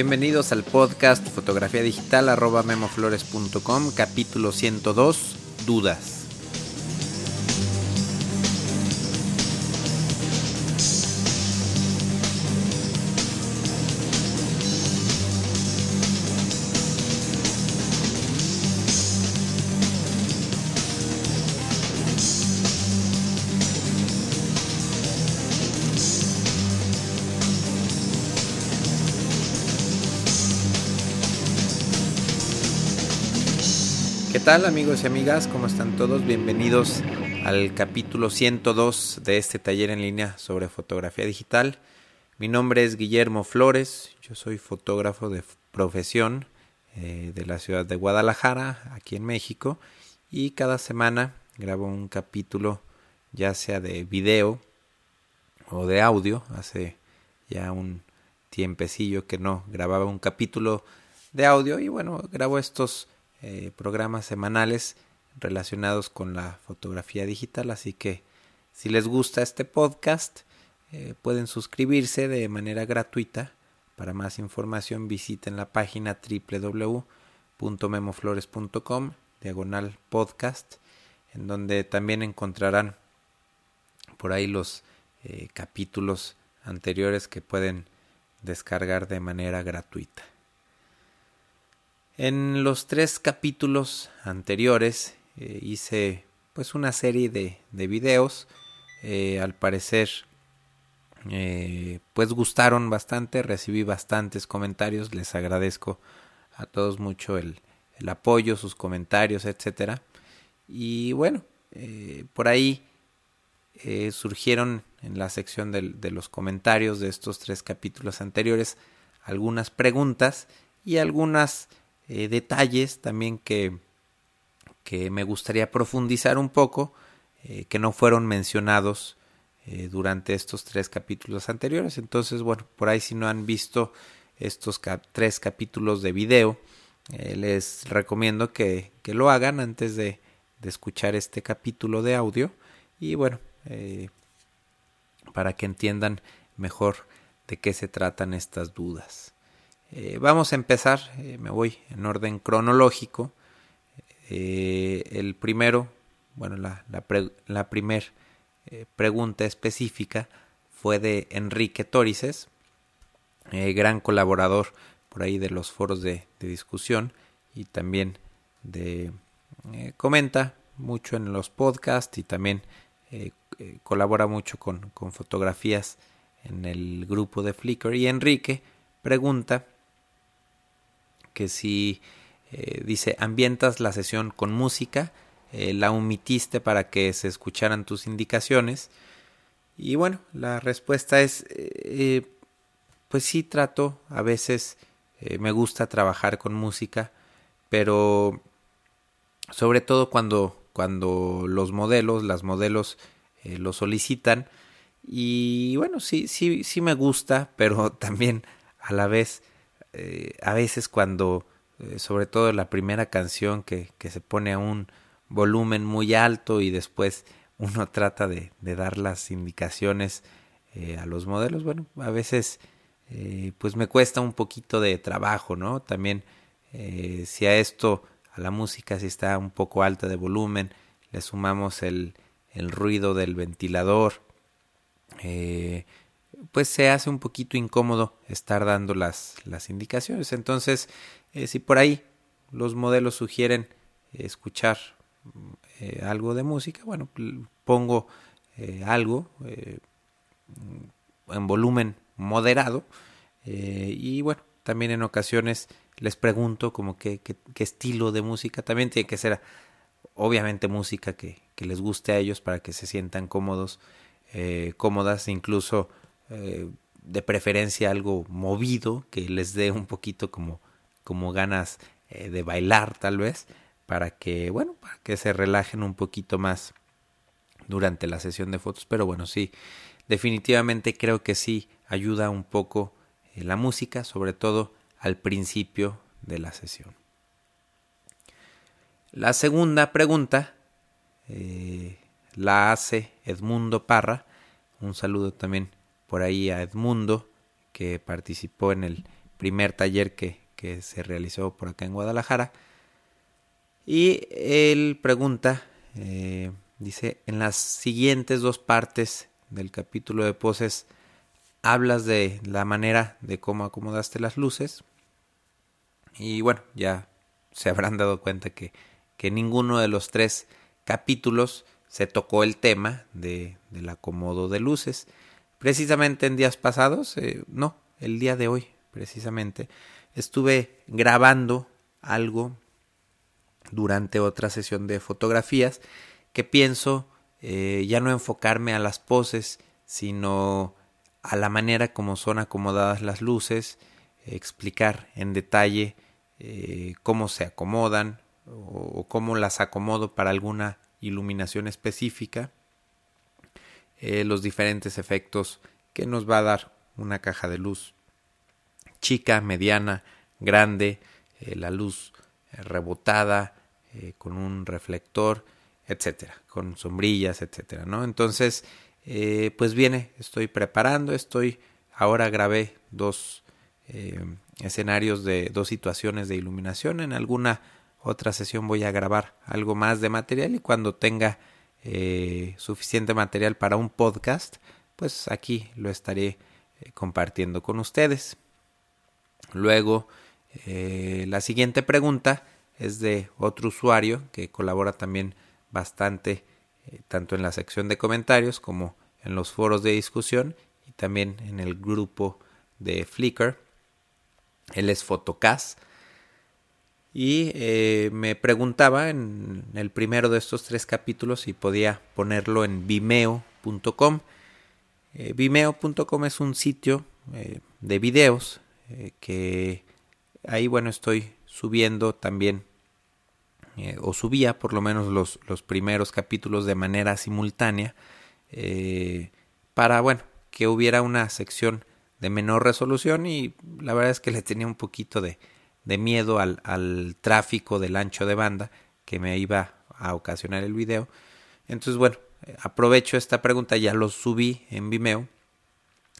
Bienvenidos al podcast fotografía digital arroba memoflores.com capítulo 102 dudas. Tal amigos y amigas? ¿Cómo están todos? Bienvenidos al capítulo 102 de este taller en línea sobre fotografía digital. Mi nombre es Guillermo Flores, yo soy fotógrafo de profesión eh, de la ciudad de Guadalajara, aquí en México, y cada semana grabo un capítulo ya sea de video o de audio. Hace ya un tiempecillo que no grababa un capítulo de audio y bueno, grabo estos eh, programas semanales relacionados con la fotografía digital. Así que si les gusta este podcast, eh, pueden suscribirse de manera gratuita. Para más información visiten la página www.memoflores.com diagonal podcast, en donde también encontrarán por ahí los eh, capítulos anteriores que pueden descargar de manera gratuita. En los tres capítulos anteriores eh, hice pues una serie de, de videos. Eh, al parecer eh, pues gustaron bastante, recibí bastantes comentarios, les agradezco a todos mucho el, el apoyo, sus comentarios, etcétera. Y bueno, por ahí surgieron en la sección de, de los comentarios de estos tres capítulos anteriores algunas preguntas y algunas eh, detalles también que, que, me gustaría profundizar un poco, eh, que no fueron mencionados eh, durante estos tres capítulos anteriores. Entonces, bueno, por ahí si no han visto estos tres capítulos de video, les recomiendo que, que, lo hagan antes de, de, escuchar este capítulo de audio y bueno, para que entiendan mejor de qué se tratan estas dudas. Eh, vamos a empezar, eh, me voy en orden cronológico. Eh, el primero, bueno, la, primera pregunta específica fue de Enrique Torices, gran colaborador por ahí de los foros de, de discusión y también de comenta mucho en los podcasts y también colabora mucho con, con fotografías en el grupo de Flickr. Y Enrique pregunta que si eh, dice ambientas la sesión con música, eh, la omitiste para que se escucharan tus indicaciones. Y bueno, la respuesta es, eh, pues sí trato, a veces me gusta trabajar con música, pero sobre todo cuando, cuando los modelos, las modelos lo solicitan. Y bueno, sí, sí, sí me gusta, pero también a la vez eh, a veces cuando, eh, sobre todo la primera canción que, que, se pone a un volumen muy alto y después uno trata de, dar las indicaciones eh, a los modelos, bueno, a veces pues me cuesta un poquito de trabajo, ¿no? También si a esto, a la música, si está un poco alta de volumen, le sumamos el, el ruido del ventilador, eh, pues se hace un poquito incómodo estar dando las, las indicaciones. Entonces, eh, si por ahí los modelos sugieren escuchar eh, algo de música, bueno, pongo eh, algo en volumen moderado y bueno, también en ocasiones les pregunto como qué, estilo de música, también tiene que ser obviamente música que, que les guste a ellos para que se sientan cómodos, cómodas, incluso eh, de preferencia algo movido que les dé un poquito como, como ganas eh, de bailar tal vez para que bueno para que se relajen un poquito más durante la sesión de fotos. Pero bueno sí definitivamente creo que sí ayuda un poco eh, la música sobre todo al principio de la sesión. La segunda pregunta la hace Edmundo Parra. Un saludo también por ahí a Edmundo, que participó en el primer taller que, que se realizó por acá en Guadalajara. Y él pregunta, eh, dice, en las siguientes dos partes del capítulo de poses, hablas de la manera de cómo acomodaste las luces. Y bueno, ya se habrán dado cuenta que, que ninguno de los tres capítulos se tocó el tema de, del acomodo de luces. Precisamente en días pasados, eh, no, el día de hoy, precisamente, estuve grabando algo durante otra sesión de fotografías que pienso eh, ya no enfocarme a las poses, sino a la manera como son acomodadas las luces, explicar en detalle eh, cómo se acomodan o, cómo las acomodo para alguna iluminación específica, eh, los diferentes efectos que nos va a dar una caja de luz chica, mediana, grande, la luz rebotada, con un reflector, etcétera, con sombrillas, etcétera, ¿no? Entonces, eh, pues viene, estoy preparando, estoy, ahora grabé dos eh, escenarios de dos situaciones de iluminación, en alguna otra sesión voy a grabar algo más de material y cuando tenga eh, suficiente material para un podcast, pues aquí lo estaré compartiendo con ustedes. Luego, la siguiente pregunta es de otro usuario que colabora también bastante eh, tanto en la sección de comentarios como en los foros de discusión y también en el grupo de Flickr. Él es Fotocast y eh, me preguntaba en el primero de estos tres capítulos si podía ponerlo en vimeo.com. Eh, vimeo.com es un sitio de videos que ahí bueno estoy subiendo también eh, o subía por lo menos los, los, primeros capítulos de manera simultánea eh, para, bueno, que hubiera una sección de menor resolución y la verdad es que le tenía un poquito de, de miedo al, al, tráfico del ancho de banda que me iba a ocasionar el video. Entonces, bueno, aprovecho esta pregunta, ya lo subí en Vimeo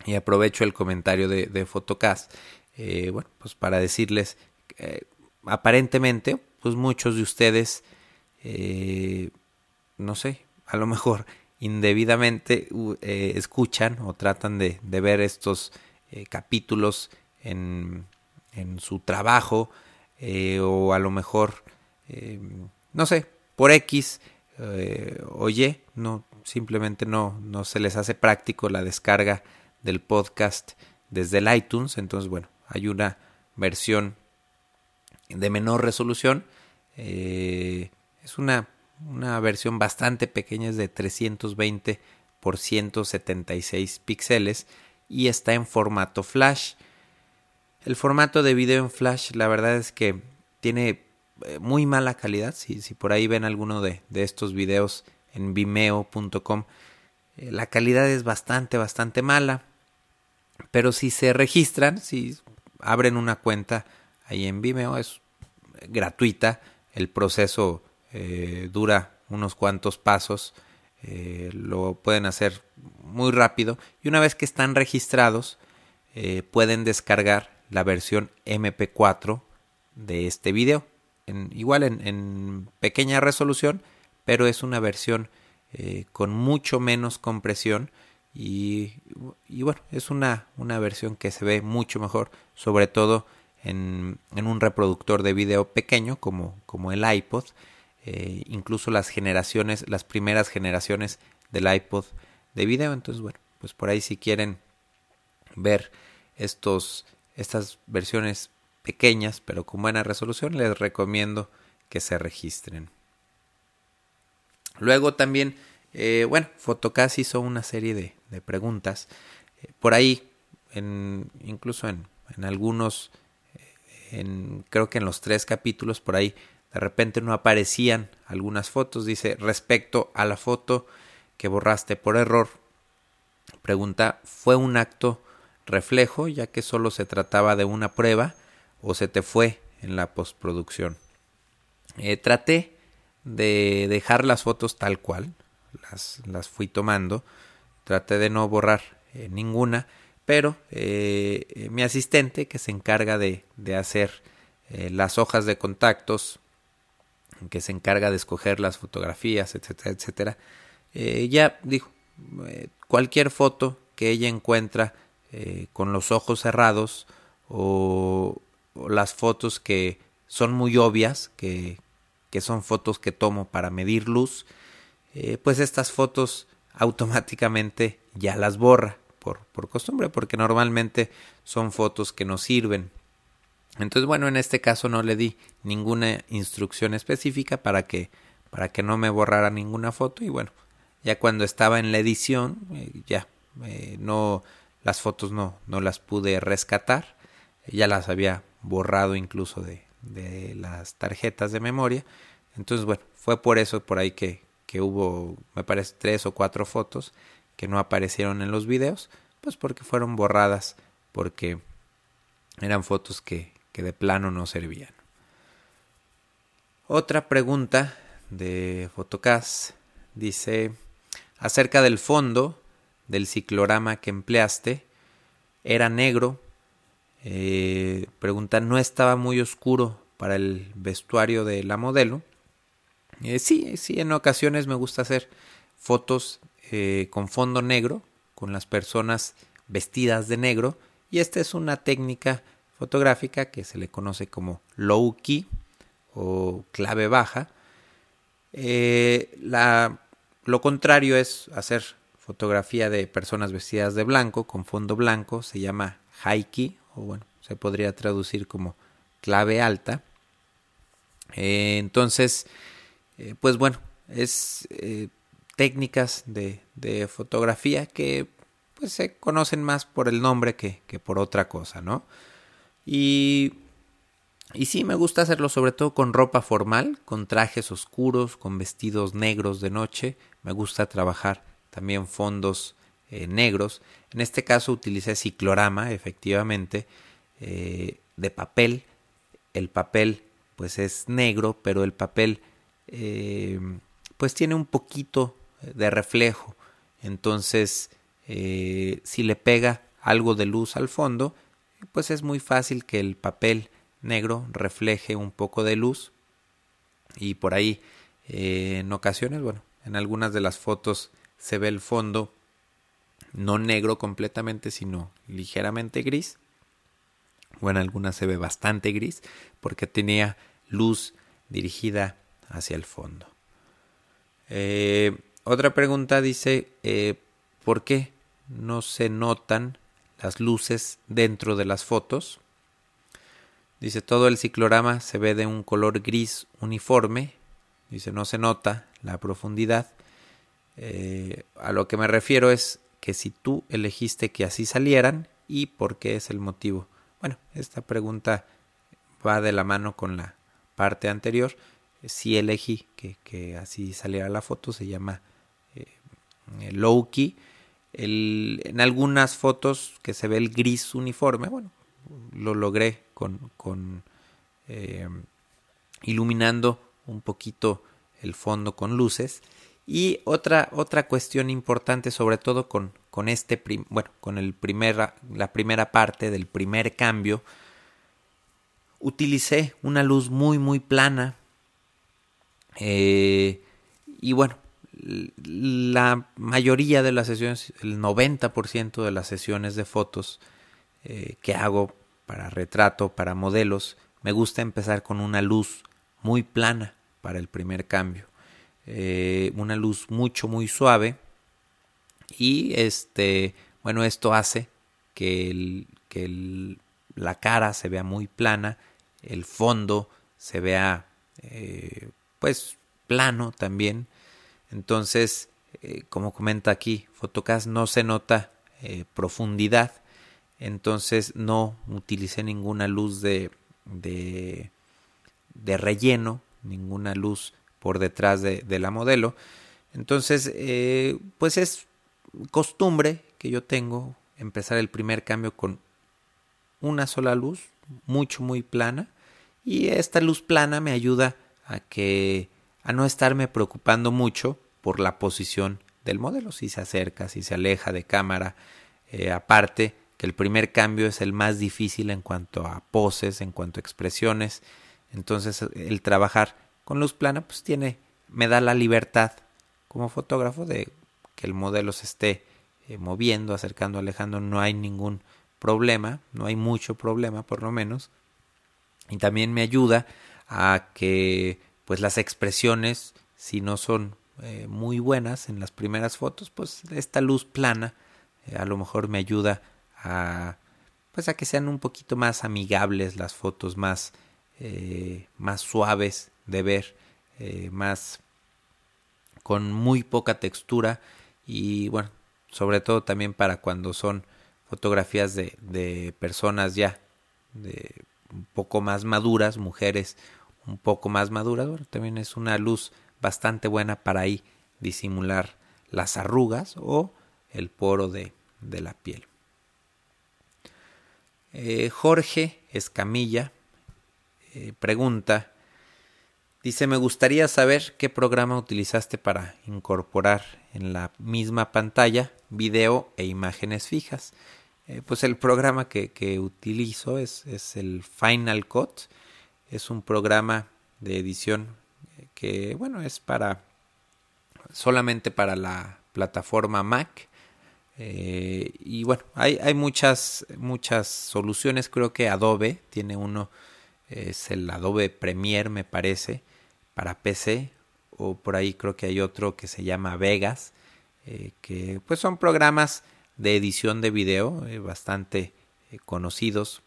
y aprovecho el comentario de, de Photocast, eh, bueno, pues para decirles, aparentemente, pues muchos de ustedes, eh, no sé, a lo mejor indebidamente eh, escuchan o tratan de, de ver estos eh, capítulos en, en, su trabajo o a lo mejor, no sé, por X o Y, no, simplemente no, no se les hace práctico la descarga del podcast desde el iTunes, entonces bueno, hay una versión de menor resolución. Eh, es una, una, versión bastante pequeña, es de 320 por 176 píxeles y está en formato flash. El formato de video en flash la verdad es que tiene eh, muy mala calidad. Si, si por ahí ven alguno de, de estos videos en vimeo.com, eh, la calidad es bastante, bastante mala. Pero si se registran, si abren una cuenta ahí en Vimeo, es gratuita, el proceso eh, dura unos cuantos pasos, lo pueden hacer muy rápido y una vez que están registrados pueden descargar la versión MP4 de este video, igual en, pequeña resolución, pero es una versión con mucho menos compresión y, y, bueno, es una, una versión que se ve mucho mejor, sobre todo en, en un reproductor de video pequeño como, como el iPod. Eh, incluso las generaciones, las primeras generaciones del iPod de video. Entonces, bueno, pues por ahí si quieren ver estos, estas versiones pequeñas pero con buena resolución, les recomiendo que se registren. Luego también, eh, bueno, Fotocast hizo una serie de, preguntas. Eh, por ahí, en, incluso en, en algunos en, creo que en los tres capítulos por ahí de repente no aparecían algunas fotos. Dice, respecto a la foto que borraste por error, pregunta, ¿fue un acto reflejo ya que solo se trataba de una prueba o se te fue en la postproducción? Eh, traté de dejar las fotos tal cual, las, las fui tomando, traté de no borrar eh, ninguna, pero eh, mi asistente que se encarga de, de hacer las hojas de contactos, que se encarga de escoger las fotografías, etcétera, etcétera, ya dijo, cualquier foto que ella encuentra con los ojos cerrados o, las fotos que son muy obvias, que, que son fotos que tomo para medir luz, pues estas fotos automáticamente ya las borra por, por costumbre, porque normalmente son fotos que nos sirven. Entonces, bueno, en este caso no le di ninguna instrucción específica para que, para que no me borrara ninguna foto. Y bueno, ya cuando estaba en la edición, eh, ya eh, no, las fotos no, no las pude rescatar. Ya las había borrado incluso de, de las tarjetas de memoria. Entonces, bueno, fue por eso por ahí que, que hubo, me parece, tres o cuatro fotos que no aparecieron en los videos, pues porque fueron borradas, porque eran fotos que, que de plano no servían. Otra pregunta de Fotocast dice acerca del fondo del ciclorama que empleaste, era negro. Eh, pregunta, ¿no estaba muy oscuro para el vestuario de la modelo? Eh, sí, sí, en ocasiones me gusta hacer fotos eh, con fondo negro, con las personas vestidas de negro, y esta es una técnica fotográfica que se le conoce como low key o clave baja. Lo contrario es hacer fotografía de personas vestidas de blanco con fondo blanco, se llama key, o bueno, se podría traducir como clave alta. Eh, entonces, pues bueno, es técnicas de, de fotografía que pues se conocen más por el nombre que, que por otra cosa, ¿no? Y, y sí, me gusta hacerlo sobre todo con ropa formal, con trajes oscuros, con vestidos negros de noche. Me gusta trabajar también fondos eh, negros. En este caso utilicé ciclorama, efectivamente, eh, de papel. El papel pues es negro, pero el papel eh, pues tiene un poquito de reflejo. Entonces, si le pega algo de luz al fondo, pues es muy fácil que el papel negro refleje un poco de luz. Y por ahí, en ocasiones, bueno, en algunas de las fotos se ve el fondo no negro completamente, sino ligeramente gris. O en algunas se ve bastante gris porque tenía luz dirigida hacia el fondo. Eh, otra pregunta dice, eh, ¿por qué no se notan las luces dentro de las fotos? Dice, todo el ciclorama se ve de un color gris uniforme. Dice, no se nota la profundidad. Eh, a lo que me refiero es que si tú elegiste que así salieran y por qué es el motivo. Bueno, esta pregunta va de la mano con la parte anterior. Si elegí que, así saliera la foto, se llama eh, key. en algunas fotos que se ve el gris uniforme, bueno, lo logré con, con eh, iluminando un poquito el fondo con luces. Y otra, otra cuestión importante, sobre todo con, con este, bueno, con el primera, la primera parte del primer cambio, utilicé una luz muy, muy plana. Eh, y bueno, la mayoría de las sesiones, el 90% de las sesiones de fotos eh, que hago para retrato, para modelos, me gusta empezar con una luz muy plana para el primer cambio. Eh, una luz mucho, muy suave. Y este, bueno, esto hace que, el, que la cara se vea muy plana, el fondo se vea eh, pues plano también entonces, eh, como comenta aquí, Photocast no se nota profundidad, entonces no utilicé ninguna luz de, de relleno, ninguna luz por detrás de, la modelo. Entonces, eh, pues es costumbre que yo tengo empezar el primer cambio con una sola luz, mucho, muy plana. Y esta luz plana me ayuda a que a no estarme preocupando mucho por la posición del modelo, si se acerca, si se aleja de cámara. Eh, aparte, que el primer cambio es el más difícil en cuanto a poses, en cuanto a expresiones. Entonces el trabajar con luz plana pues tiene, me da la libertad como fotógrafo de que el modelo se esté eh, moviendo, acercando, alejando, no hay ningún problema, no hay mucho problema por lo menos. Y también me ayuda a que pues las expresiones, si no son eh, muy buenas en las primeras fotos, pues esta luz plana eh, a lo mejor me ayuda a pues a que sean un poquito más amigables las fotos, más, más suaves de ver, más con muy poca textura y bueno, sobre todo también para cuando son fotografías de, de personas ya de un poco más maduras, mujeres un poco más maduras, bueno, también es una luz bastante buena para ahí disimular las arrugas o el poro de, de la piel. Eh, Jorge Escamilla eh, pregunta, dice, me gustaría saber qué programa utilizaste para incorporar en la misma pantalla video e imágenes fijas. Eh, pues el programa que, que utilizo es, es, el Final Cut, es un programa de edición que bueno es para solamente para la plataforma Mac. Eh, y bueno hay, hay muchas muchas soluciones. Creo que Adobe tiene uno es el Adobe Premiere me parece para PC o por ahí creo que hay otro que se llama Vegas eh, que pues son programas de edición de video eh, bastante conocidos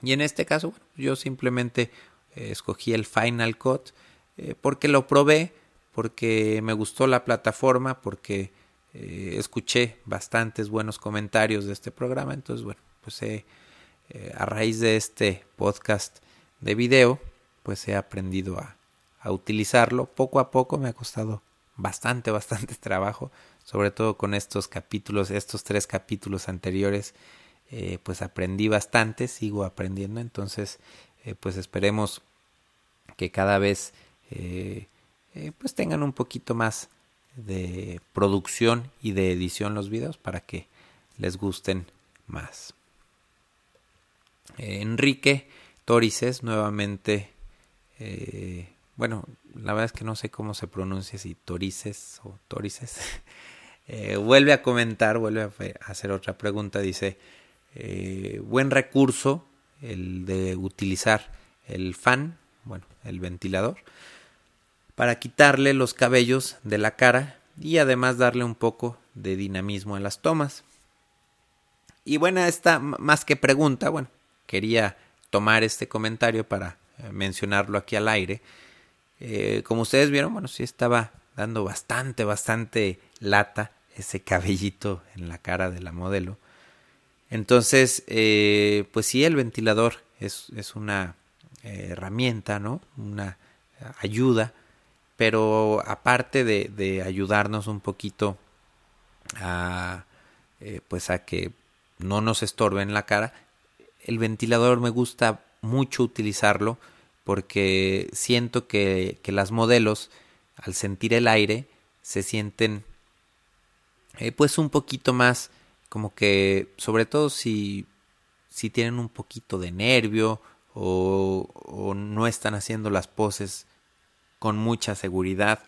y en este caso bueno, yo simplemente escogí el Final Cut eh, porque lo probé, porque me gustó la plataforma, porque eh, escuché bastantes buenos comentarios de este programa. Entonces, bueno, pues eh, a raíz de este podcast de video, pues he aprendido a, a utilizarlo. Poco a poco me ha costado bastante, bastante trabajo, sobre todo con estos capítulos, estos tres capítulos anteriores, pues aprendí bastante, sigo aprendiendo, entonces, pues esperemos que cada vez eh, eh, pues tengan un poquito más de producción y de edición los videos para que les gusten más. Eh, Enrique Torices nuevamente, bueno, la verdad es que no sé cómo se pronuncia, si Torices o Torices, vuelve a comentar, vuelve a hacer otra pregunta, dice, buen recurso el de utilizar el fan, bueno, el ventilador, para quitarle los cabellos de la cara y además darle un poco de dinamismo a las tomas. Y bueno, esta más que pregunta, bueno, quería tomar este comentario para eh, mencionarlo aquí al aire. Eh, como ustedes vieron, bueno, sí estaba dando bastante, bastante lata ese cabellito en la cara de la modelo. Entonces, eh, pues sí, el ventilador es, es una herramienta, ¿no? Una ayuda pero aparte de, ayudarnos un poquito a eh, pues a que no nos estorbe en la cara el ventilador me gusta mucho utilizarlo porque siento que, que las modelos al sentir el aire se sienten eh, pues un poquito más como que sobre todo si si tienen un poquito de nervio o, no están haciendo las poses con mucha seguridad.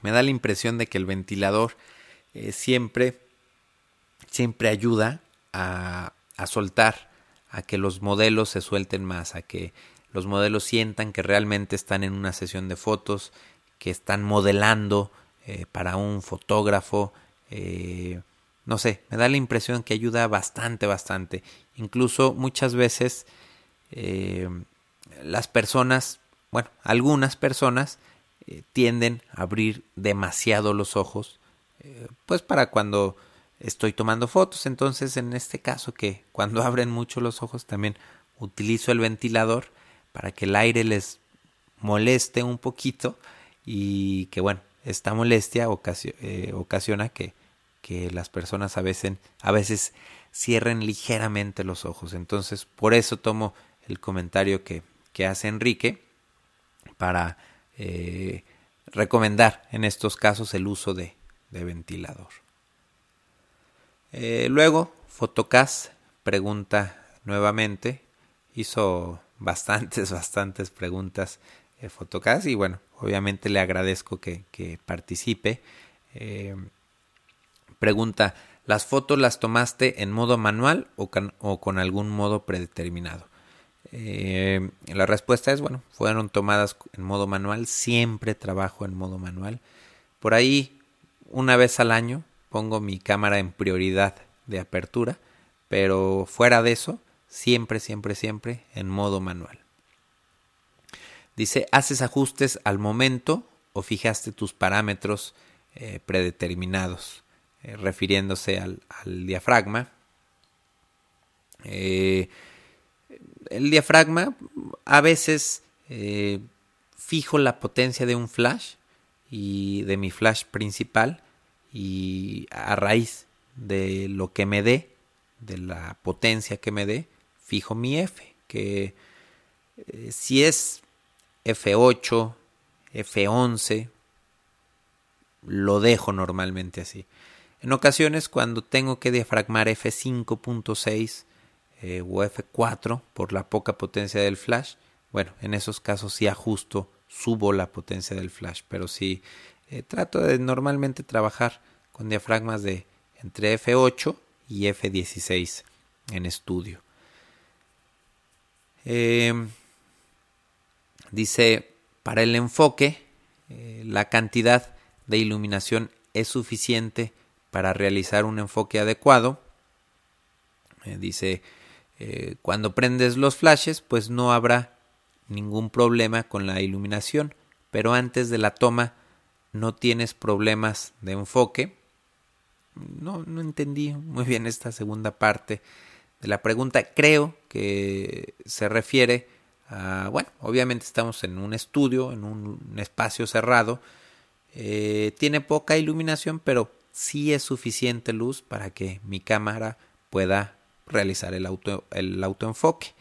Me da la impresión de que el ventilador eh, siempre, siempre ayuda a, a soltar, a que los modelos se suelten más, a que los modelos sientan que realmente están en una sesión de fotos, que están modelando eh, para un fotógrafo. Eh, no sé, me da la impresión que ayuda bastante, bastante. Incluso muchas veces las personas bueno, algunas personas eh, tienden a abrir demasiado los ojos, eh, pues para cuando estoy tomando fotos. Entonces, en este caso que cuando abren mucho los ojos también utilizo el ventilador para que el aire les moleste un poquito y que bueno, esta molestia eh, ocasiona que, que, las personas a veces, a veces cierren ligeramente los ojos. Entonces, por eso tomo el comentario que, que hace Enrique para eh, recomendar en estos casos el uso de, ventilador. luego, Fotocast pregunta nuevamente, hizo bastantes, bastantes preguntas eh, Fotocast y bueno, obviamente le agradezco que, participe. Eh, pregunta, ¿las fotos las tomaste en modo manual o con, algún modo predeterminado? Eh, la respuesta es, bueno, fueron tomadas en modo manual, siempre trabajo en modo manual. Por ahí, una vez al año, pongo mi cámara en prioridad de apertura, pero fuera de eso, siempre, siempre, siempre en modo manual. Dice, ¿haces ajustes al momento o fijaste tus parámetros eh, predeterminados? Eh, refiriéndose al, diafragma. Eh, el diafragma a veces fijo la potencia de un flash y de mi flash principal y a raíz de lo que me dé, de la potencia que me dé, fijo mi F, que si es F8, F11, lo dejo normalmente así. En ocasiones cuando tengo que diafragmar F5.6 eh, o F4 por la poca potencia del flash, bueno, en esos casos sí ajusto, subo la potencia del flash, pero sí eh, trato de normalmente trabajar con diafragmas de entre F8 y F16 en estudio. Eh, Dice, para el enfoque, eh, la cantidad de iluminación es suficiente para realizar un enfoque adecuado. Eh, dice, cuando prendes los flashes, pues no habrá ningún problema con la iluminación, pero antes de la toma no tienes problemas de enfoque. No, no entendí muy bien esta segunda parte la pregunta. Creo que se refiere Ah, bueno, obviamente estamos en un estudio, en un, espacio cerrado. Eh, tiene poca iluminación, pero sí es suficiente luz para que mi cámara pueda realizar el, auto, el autoenfoque.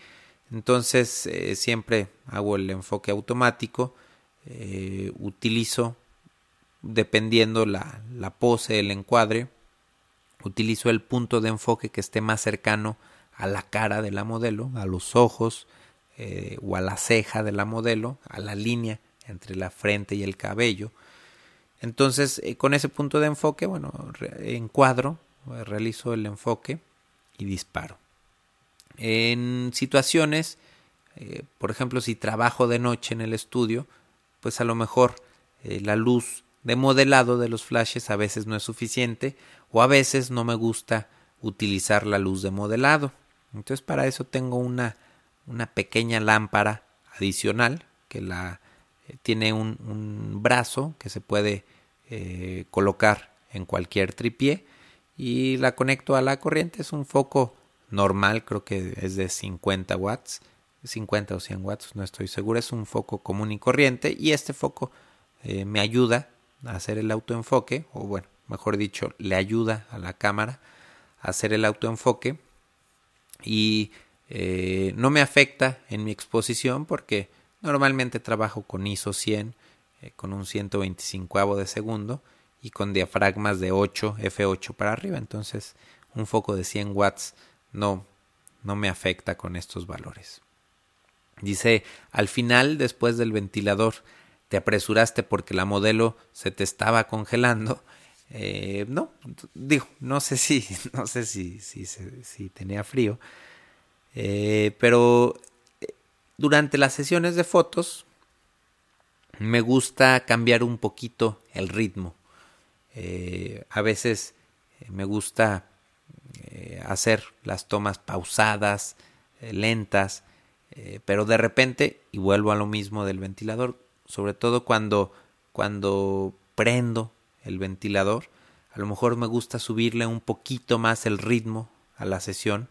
Entonces eh, siempre hago el enfoque automático. Eh, utilizo, dependiendo la, la pose, el encuadre, utilizo el punto de enfoque que esté más cercano a la cara de la modelo, a los ojos, eh, o a la ceja de la modelo, a la línea entre la frente y el cabello. Entonces, eh, con ese punto de enfoque, bueno, encuadro, eh, realizo el enfoque y disparo. En situaciones, por ejemplo, si trabajo de noche en el estudio, pues a lo mejor la luz de modelado de los flashes a veces no es suficiente o a veces no me gusta utilizar la luz de modelado. Entonces para eso tengo una una pequeña lámpara adicional que la eh, tiene un, brazo que se puede eh, colocar en cualquier tripié y la conecto a la corriente. Es un foco normal creo que es de 50 watts 50 o 100 watts no estoy seguro. Es un foco común y corriente y este foco eh, me ayuda a hacer el autoenfoque o bueno mejor dicho le ayuda a la cámara a hacer el autoenfoque y eh, no me afecta en mi exposición porque normalmente trabajo con ISO 100 eh, con un 125 de segundo y con diafragmas de 8 F8 para arriba. Entonces un foco de 100 watts no no me afecta con estos valores. Dice al final después del ventilador te apresuraste porque la modelo se te estaba congelando eh, no digo no sé si no sé si si, tenía frío eh, pero eh, durante las sesiones de fotos me gusta cambiar un poquito el ritmo. A veces me gusta hacer las tomas pausadas, lentas, pero de repente, y vuelvo a lo mismo del ventilador, sobre todo cuando, cuando prendo el ventilador, a lo mejor me gusta subirle un poquito más el ritmo a la sesión.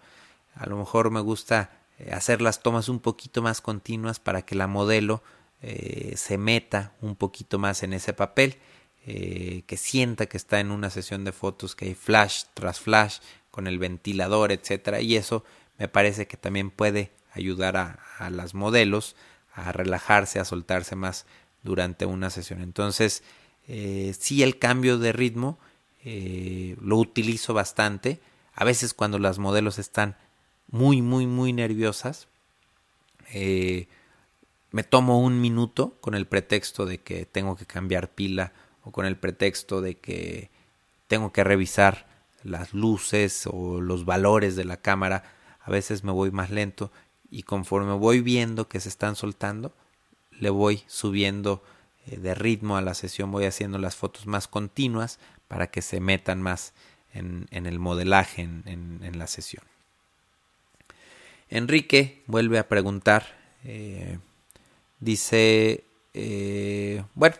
A lo mejor me gusta eh, hacer las tomas un poquito más continuas para que la modelo eh, se meta un poquito más en ese papel, eh, que sienta que está en una sesión de fotos, que hay flash tras flash con el ventilador, etcétera, y eso me parece que también puede ayudar a, a las modelos a relajarse, a soltarse más durante una sesión. Entonces, sí el cambio de ritmo lo utilizo bastante a veces cuando las modelos están muy, muy, muy nerviosas, eh, me tomo un minuto con el pretexto de que tengo que cambiar pila o con el pretexto de que tengo que revisar las luces o los valores de la cámara. A veces me voy más lento y conforme voy viendo que se están soltando, le voy subiendo eh, de ritmo a la sesión, voy haciendo las fotos más continuas para que se metan más en, el modelaje en, la sesión. Enrique vuelve a preguntar, eh, dice, eh, bueno,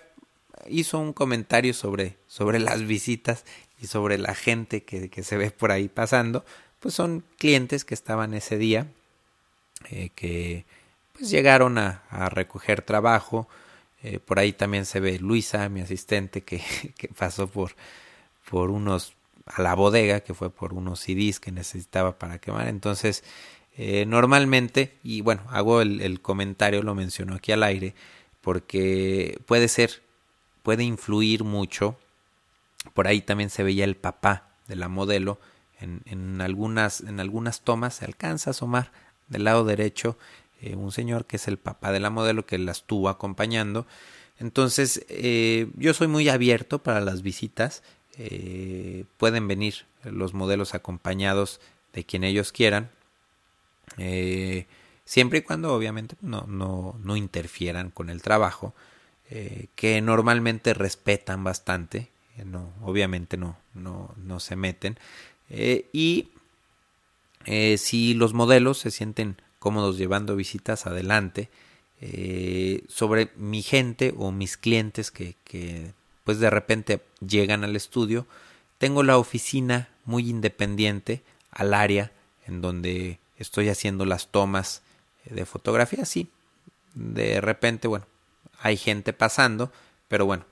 hizo un comentario sobre, sobre las visitas y sobre la gente que, se ve por ahí pasando, pues son clientes que estaban ese día, eh, que pues llegaron a, recoger trabajo. Eh, por ahí también se ve Luisa, mi asistente, que, pasó por, por unos a la bodega, que fue por unos CDs que necesitaba para quemar. Entonces, eh, normalmente, y bueno, hago el, el, comentario, lo menciono aquí al aire, porque puede ser, puede influir mucho por ahí también se veía el papá de la modelo. En, en algunas, en algunas tomas se alcanza a asomar del lado derecho eh, un señor que es el papá de la modelo que la estuvo acompañando. Entonces, eh, yo soy muy abierto para las visitas. Eh, pueden venir los modelos acompañados de quien ellos quieran. siempre y cuando obviamente no, no, no interfieran con el trabajo. que normalmente respetan bastante no, obviamente no, no, no se meten. Y si los modelos se sienten cómodos llevando visitas adelante, eh, sobre mi gente o mis clientes que, pues de repente llegan al estudio, tengo la oficina muy independiente al área en donde estoy haciendo las tomas de fotografía, sí. De repente, bueno, hay gente pasando, pero bueno,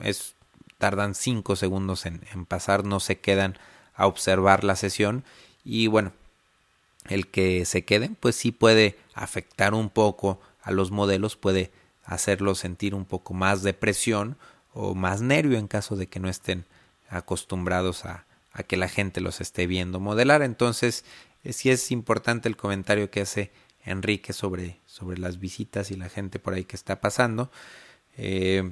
es tardan 5 segundos en, pasar, no se quedan a observar la sesión y bueno, el que se queden pues sí puede afectar un poco a los modelos, puede hacerlos sentir un poco más de presión o más nervio en caso de que no estén acostumbrados a, a que la gente los esté viendo modelar. Entonces, eh, sí es importante el comentario que hace Enrique sobre, sobre las visitas y la gente por ahí que está pasando. Eh,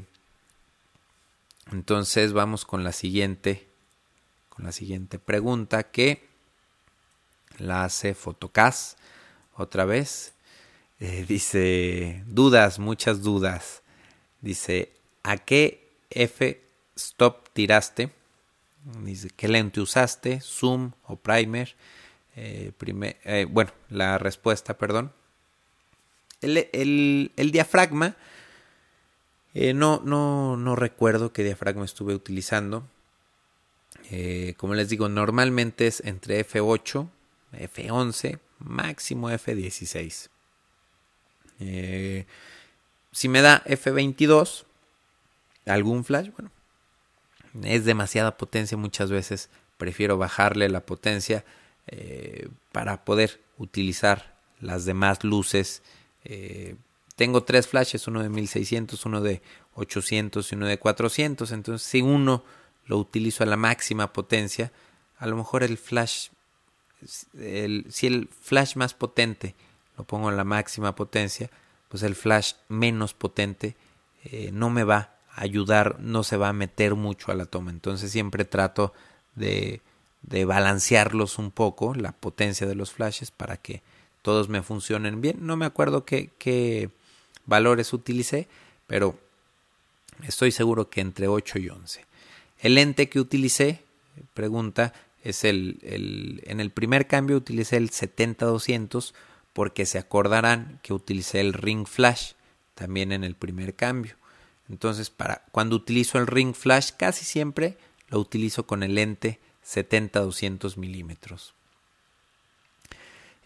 entonces vamos con la siguiente, con la siguiente pregunta que la hace Fotocas otra vez. Eh, dice dudas, muchas dudas. Dice ¿a qué F stop tiraste? Dice ¿qué lente usaste? Zoom o primer. Eh, eh, bueno, la respuesta, perdón. El, el, el diafragma no, no, no recuerdo qué diafragma estuve utilizando. Como les digo, normalmente es entre F8, F11, máximo F16. Eh, si me da F22, algún flash, bueno, es demasiada potencia. Muchas veces prefiero bajarle la potencia para poder utilizar las demás luces tengo tres flashes, uno de 1600, uno de 800 y uno de 400. Entonces, si uno lo utilizo a la máxima potencia, a lo mejor el flash, el, si el flash más potente lo pongo a la máxima potencia, pues el flash menos potente eh, no me va a ayudar, no se va a meter mucho a la toma. Entonces siempre trato de, de balancearlos un poco, la potencia de los flashes, para que todos me funcionen bien. No me acuerdo qué, qué valores utilicé, pero estoy seguro que entre 8 y 11. El lente que utilicé, pregunta, es el, el en el primer cambio utilicé el 70-200 porque se acordarán que utilicé el ring flash también en el primer cambio. Entonces, para cuando utilizo el ring flash, casi siempre lo utilizo con el lente 70-200 milímetros.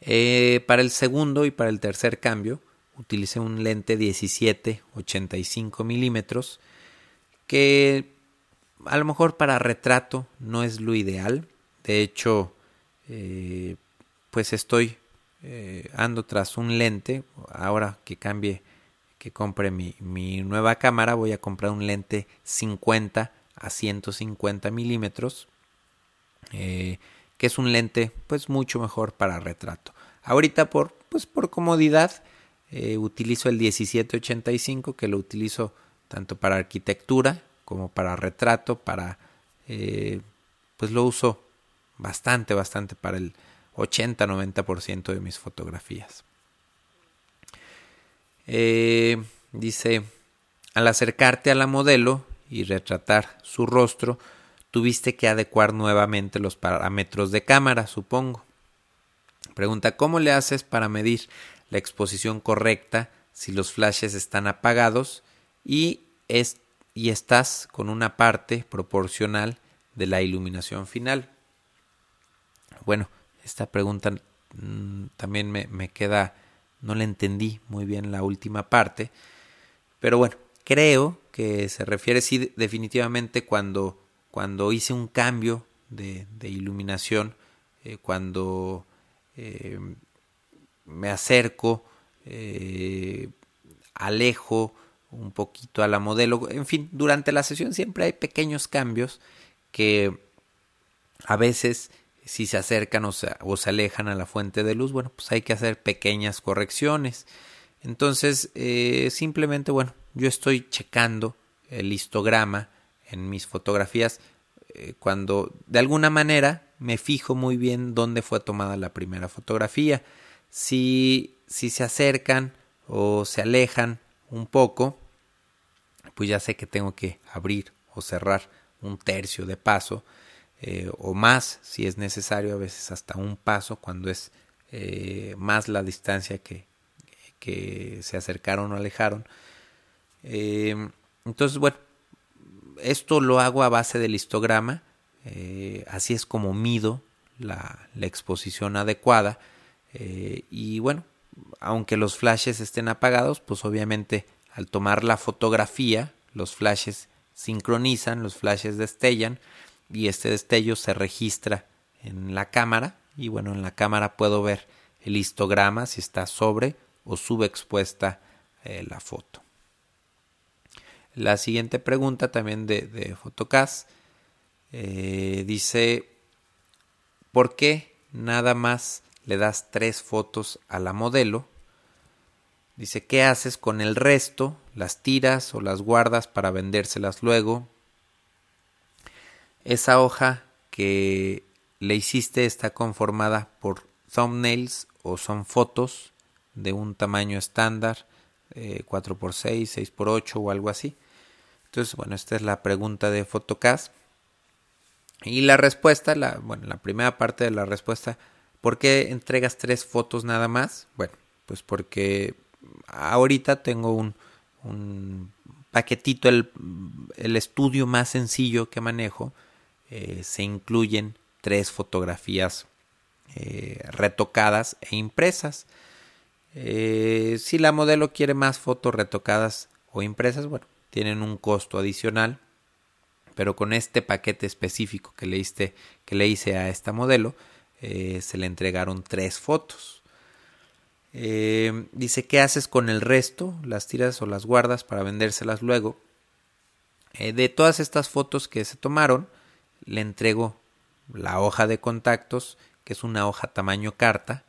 Eh, para el segundo y para el tercer cambio, utilicé un lente 17-85 milímetros que a lo mejor para retrato no es lo ideal. De hecho, eh, pues estoy eh, ando tras un lente. Ahora que cambie, que compre mi, mi, nueva cámara, voy a comprar un lente 50 a 150 milímetros. Eh, que es un lente pues mucho mejor para retrato. Ahorita por, pues, por comodidad utilizo el 1785 que lo utilizo tanto para arquitectura como para retrato, para pues lo uso bastante, bastante para el 80-90% de mis fotografías. Eh, dice, al acercarte a la modelo y retratar su rostro, tuviste que adecuar nuevamente los parámetros de cámara, supongo. Pregunta, ¿cómo le haces para medir la exposición correcta si los flashes están apagados y, es, y estás con una parte proporcional de la iluminación final? Bueno, esta pregunta mm, también me, me queda, no la entendí muy bien la última parte, pero bueno, creo que se refiere sí definitivamente cuando, cuando hice un cambio de, iluminación, eh, cuando eh, me acerco, eh, alejo un poquito a la modelo, en fin, durante la sesión siempre hay pequeños cambios que a veces si se acercan o se, o se, alejan a la fuente de luz, bueno, pues hay que hacer pequeñas correcciones. Entonces, eh, simplemente, bueno, yo estoy checando el histograma en mis fotografías eh, cuando de alguna manera me fijo muy bien dónde fue tomada la primera fotografía. Si, si se acercan o se alejan un poco, pues ya sé que tengo que abrir o cerrar un tercio de paso eh, o más si es necesario, a veces hasta un paso cuando es eh, más la distancia que, que se acercaron o alejaron. Eh, entonces, bueno, esto lo hago a base del histograma, así es como mido la, la exposición adecuada y bueno, aunque los flashes estén apagados, pues obviamente al tomar la fotografía, los flashes sincronizan, los flashes destellan y este destello se registra en la cámara y bueno, en la cámara puedo ver el histograma si está sobre o subexpuesta eh, la foto. La siguiente pregunta también de, de Photocast eh, dice, ¿por qué nada más le das tres fotos a la modelo? Dice, ¿qué haces con el resto? ¿Las tiras o las guardas para vendérselas luego? Esa hoja que le hiciste está conformada por thumbnails o son fotos de un tamaño estándar, 4x6, 6x8 o algo así. Entonces, bueno, esta es la pregunta de Photocast. Y la respuesta, la, bueno, la primera parte de la respuesta, ¿por qué entregas tres fotos nada más? Bueno, pues porque ahorita tengo un, un paquetito, el, el estudio más sencillo que manejo, eh, se incluyen tres fotografías eh, retocadas e impresas. Eh, si la modelo quiere más fotos retocadas o impresas, bueno, tienen un costo adicional, pero con este paquete específico que le, hice, que le hice a esta modelo, se le entregaron tres fotos. dice, ¿qué haces con el resto? ¿Las tiras o las guardas para vendérselas luego? de todas estas fotos que se tomaron, le entrego la hoja de contactos, que es una hoja tamaño carta,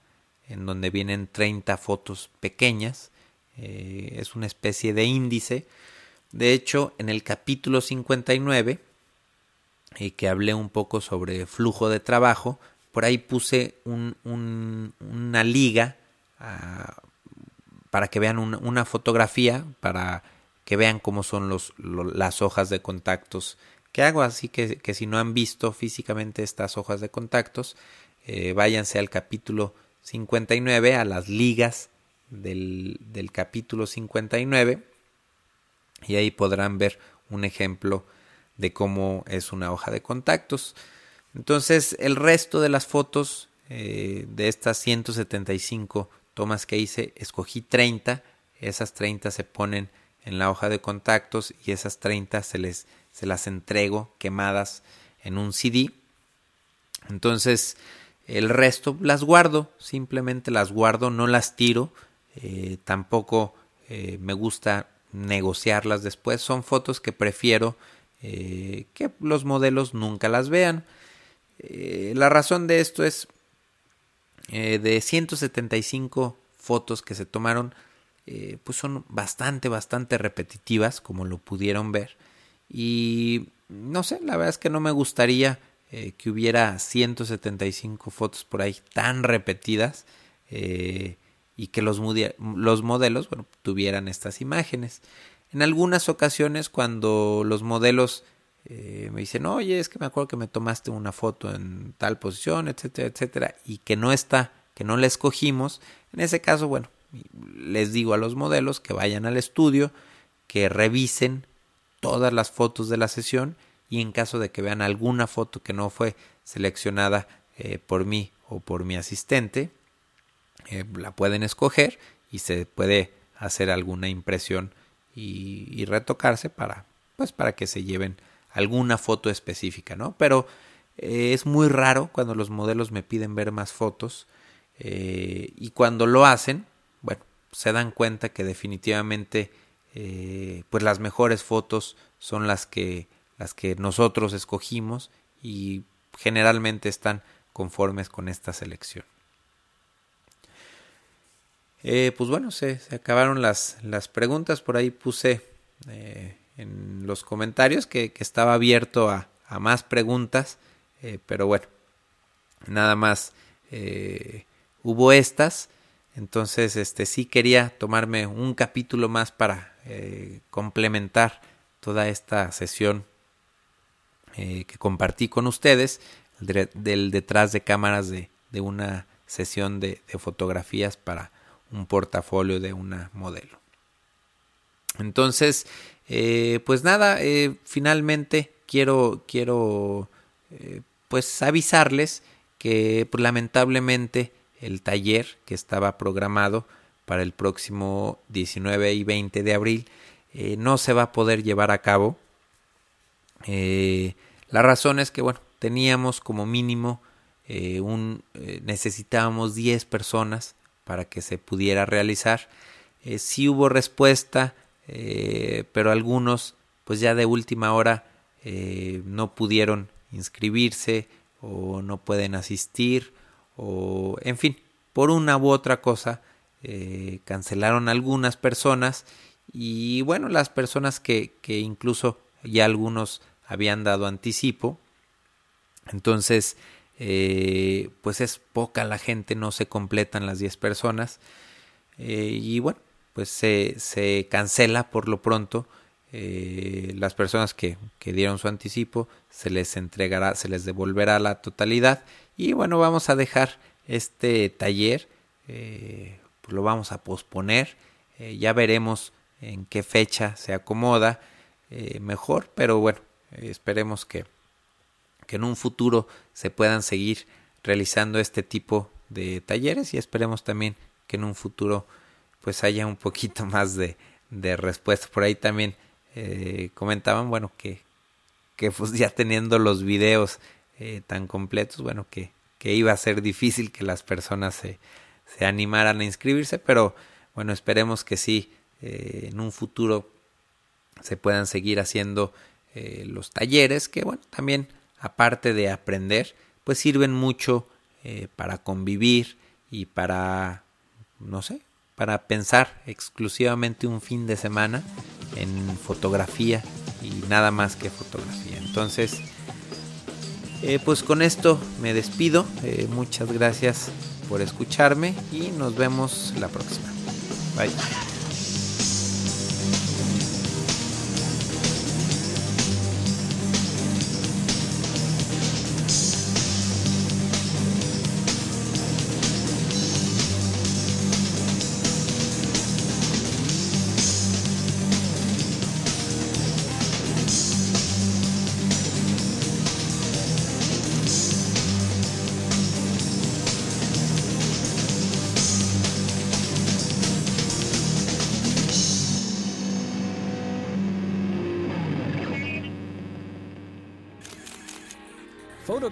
en donde vienen 30 fotos pequeñas. Eh, es una especie de índice. De hecho, en el capítulo 59, y que hablé un poco sobre flujo de trabajo, por ahí puse un, una liga ah, para que vean una, fotografía, para que vean cómo son las hojas de contactos ¿Qué hago? Así que, que, si no han visto físicamente estas hojas de contactos, eh, váyanse al capítulo 59, a las ligas del, del capítulo 59, y ahí podrán ver un ejemplo de cómo es una hoja de contactos. Entonces, el resto de las fotos eh, de estas 175 tomas que hice, escogí 30. Esas 30 se ponen en la hoja de contactos y esas 30 se les se las entrego quemadas en un CD. Entonces, el resto las guardo, simplemente las guardo, no las tiro, eh, tampoco eh, me gusta negociarlas después, son fotos que prefiero eh, que los modelos nunca las vean. La razón de esto es de 175 fotos que se tomaron, pues son bastante, bastante repetitivas, como lo pudieron ver. Y no sé, la verdad es que no me gustaría que hubiera 175 fotos por ahí tan repetidas y que los, los modelos tuvieran estas imágenes. En algunas ocasiones cuando los modelos eh, me dicen, oye, es que me acuerdo que me tomaste una foto en tal posición, etcétera, etcétera, y que no está, que no la escogimos, en ese caso, bueno, les digo a los modelos que vayan al estudio, que revisen todas las fotos de la sesión y en caso de que vean alguna foto que no fue seleccionada eh, por mí o por mi asistente, eh, la pueden escoger y se puede hacer alguna impresión y, retocarse para pues para que se lleven alguna foto específica, ¿no? Pero eh, es muy raro cuando los modelos me piden ver más fotos y cuando lo hacen, bueno, se dan cuenta que definitivamente eh, pues las mejores fotos son las que las que nosotros escogimos y generalmente están conformes con esta selección. pues bueno, se, acabaron las, las preguntas. Por ahí puse en los comentarios que, estaba abierto a, más preguntas, eh, pero bueno, nada más eh, hubo estas. Entonces, este sí quería tomarme un capítulo más para eh, complementar toda esta sesión que compartí con ustedes, del detrás de cámaras de, de una sesión de, fotografías para un portafolio de una modelo. Entonces, eh, pues nada, eh, finalmente quiero, quiero eh, pues avisarles que pues, lamentablemente el taller que estaba programado para el próximo 19 y 20 de abril no se va a poder llevar a cabo. la razón es que, bueno, teníamos como mínimo un, necesitábamos 10 personas para que se pudiera realizar. si hubo respuesta eh, pero algunos pues ya de última hora eh, no pudieron inscribirse o no pueden asistir o en fin por una u otra cosa eh, cancelaron algunas personas y bueno las personas que, que incluso ya algunos habían dado anticipo entonces pues es poca la gente no se completan las 10 personas y bueno pues se, se cancela por lo pronto. Eh, las personas que, que, dieron su anticipo se les entregará, se les devolverá la totalidad y bueno, vamos a dejar este taller, eh, pues lo vamos a posponer, eh, ya veremos en qué fecha se acomoda mejor, pero bueno, esperemos que, que en un futuro se puedan seguir realizando este tipo de talleres y esperemos también que en un futuro pues haya un poquito más de, de respuesta. Por ahí también eh, comentaban, bueno, que, que pues ya teniendo los videos eh, tan completos, bueno, que, que iba a ser difícil que las personas se, se animaran a inscribirse, pero bueno, esperemos que sí, eh, en un futuro se puedan seguir haciendo los talleres, que bueno, también aparte de aprender, pues sirven mucho para convivir y para, no sé, para pensar exclusivamente un fin de semana en fotografía y nada más que fotografía. Entonces, eh, pues con esto me despido. Eh, muchas gracias por escucharme y nos vemos la próxima. Bye.